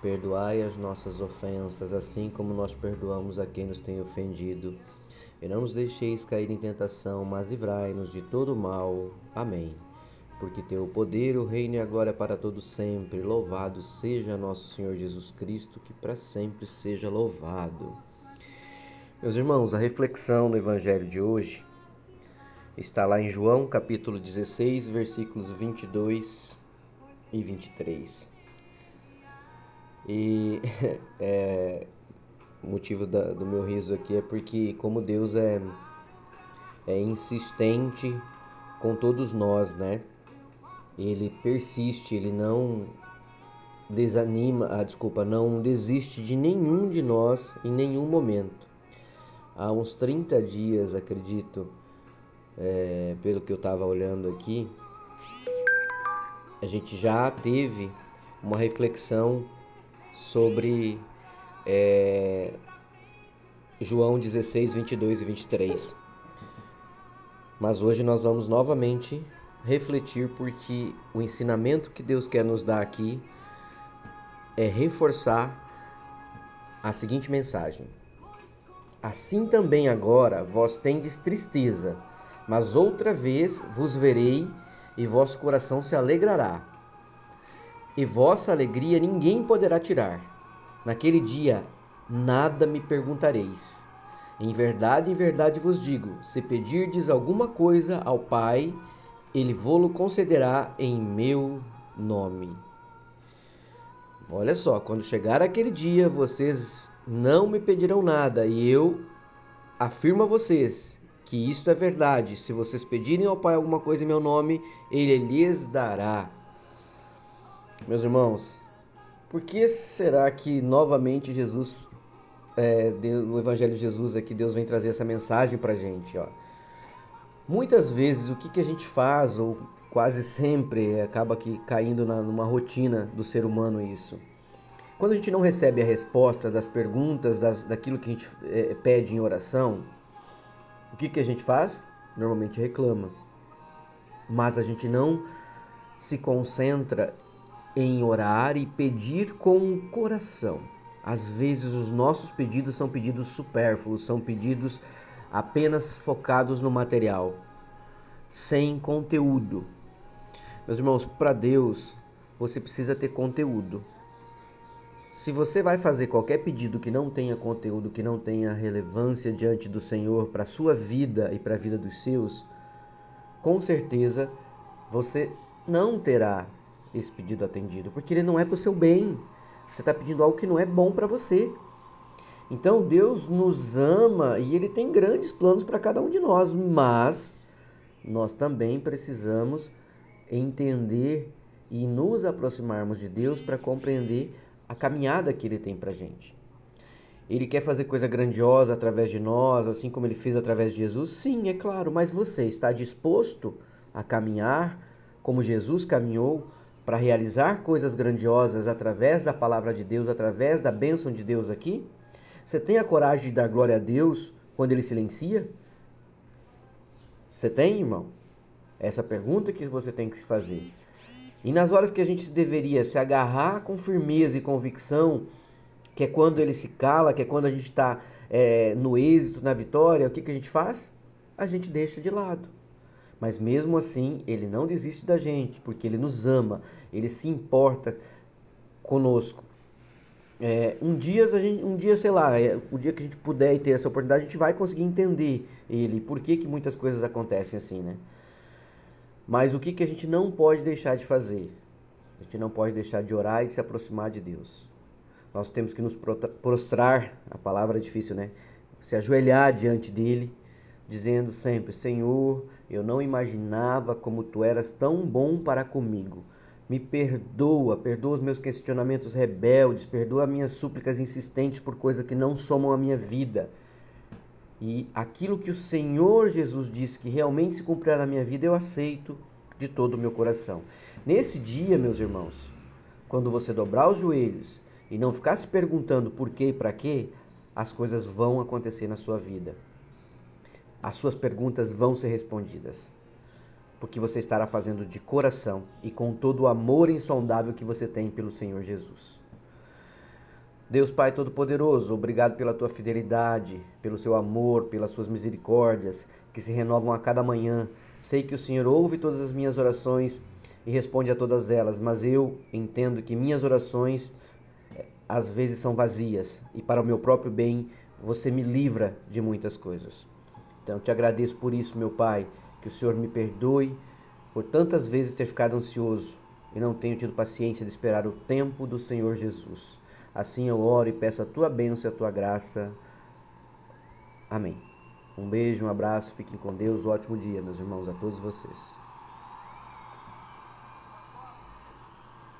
Perdoai as nossas ofensas, assim como nós perdoamos a quem nos tem ofendido e não nos deixeis cair em tentação, mas livrai-nos de todo mal. Amém. Porque teu poder, o reino e a glória para todo sempre. Louvado seja nosso Senhor Jesus Cristo, que para sempre seja louvado. Meus irmãos, a reflexão do evangelho de hoje está lá em João, capítulo 16, versículos 22 e 23. E é, o motivo da, do meu riso aqui é porque, como Deus é, é insistente com todos nós, né? Ele persiste, ele não desanima, ah, desculpa, não desiste de nenhum de nós em nenhum momento. Há uns 30 dias, acredito, é, pelo que eu estava olhando aqui, a gente já teve uma reflexão sobre é, João 16, 22 e 23. Mas hoje nós vamos novamente refletir porque o ensinamento que Deus quer nos dar aqui é reforçar a seguinte mensagem: Assim também agora vós tendes tristeza, mas outra vez vos verei e vosso coração se alegrará. E vossa alegria ninguém poderá tirar. Naquele dia nada me perguntareis. Em verdade, em verdade vos digo: se pedirdes alguma coisa ao Pai, ele vô-lo concederá em meu nome. Olha só, quando chegar aquele dia, vocês não me pedirão nada, e eu afirmo a vocês que isto é verdade. Se vocês pedirem ao Pai alguma coisa em meu nome, ele lhes dará. Meus irmãos, por que será que novamente Jesus, é, no Evangelho de Jesus aqui, Deus vem trazer essa mensagem para a gente? Ó? Muitas vezes o que, que a gente faz, ou quase sempre, acaba aqui caindo na, numa rotina do ser humano isso. Quando a gente não recebe a resposta das perguntas, das, daquilo que a gente é, pede em oração, o que, que a gente faz? Normalmente reclama. Mas a gente não se concentra em orar e pedir com o coração. Às vezes os nossos pedidos são pedidos supérfluos, são pedidos apenas focados no material, sem conteúdo. Meus irmãos, para Deus você precisa ter conteúdo. Se você vai fazer qualquer pedido que não tenha conteúdo, que não tenha relevância diante do Senhor para a sua vida e para a vida dos seus, com certeza você não terá esse pedido atendido, porque ele não é para o seu bem. Você está pedindo algo que não é bom para você. Então Deus nos ama e Ele tem grandes planos para cada um de nós, mas nós também precisamos entender e nos aproximarmos de Deus para compreender a caminhada que Ele tem para gente. Ele quer fazer coisa grandiosa através de nós, assim como Ele fez através de Jesus? Sim, é claro, mas você está disposto a caminhar como Jesus caminhou para realizar coisas grandiosas através da palavra de Deus, através da bênção de Deus aqui? Você tem a coragem de dar glória a Deus quando ele silencia? Você tem, irmão? Essa pergunta que você tem que se fazer. E nas horas que a gente deveria se agarrar com firmeza e convicção, que é quando ele se cala, que é quando a gente está é, no êxito, na vitória, o que, que a gente faz? A gente deixa de lado. Mas mesmo assim, ele não desiste da gente, porque ele nos ama, ele se importa conosco. É, um dia, gente, um dia, sei lá, é, o dia que a gente puder e ter essa oportunidade, a gente vai conseguir entender ele, por que, que muitas coisas acontecem assim, né? Mas o que, que a gente não pode deixar de fazer? A gente não pode deixar de orar e de se aproximar de Deus. Nós temos que nos prostrar, a palavra é difícil, né? Se ajoelhar diante dele dizendo sempre: Senhor, eu não imaginava como tu eras tão bom para comigo. Me perdoa, perdoa os meus questionamentos rebeldes, perdoa minhas súplicas insistentes por coisas que não somam a minha vida. e aquilo que o Senhor Jesus disse que realmente se cumprirá na minha vida, eu aceito de todo o meu coração. Nesse dia, meus irmãos, quando você dobrar os joelhos e não ficar se perguntando por quê e para quê, as coisas vão acontecer na sua vida. As suas perguntas vão ser respondidas. Porque você estará fazendo de coração e com todo o amor insondável que você tem pelo Senhor Jesus. Deus Pai Todo-Poderoso, obrigado pela tua fidelidade, pelo seu amor, pelas suas misericórdias que se renovam a cada manhã. Sei que o Senhor ouve todas as minhas orações e responde a todas elas, mas eu entendo que minhas orações eh, às vezes são vazias e para o meu próprio bem você me livra de muitas coisas. Então te agradeço por isso, meu Pai, que o Senhor me perdoe por tantas vezes ter ficado ansioso e não tenho tido paciência de esperar o tempo do Senhor Jesus. Assim eu oro e peço a tua bênção e a tua graça. Amém. Um beijo, um abraço, fiquem com Deus, um ótimo dia, meus irmãos, a todos vocês.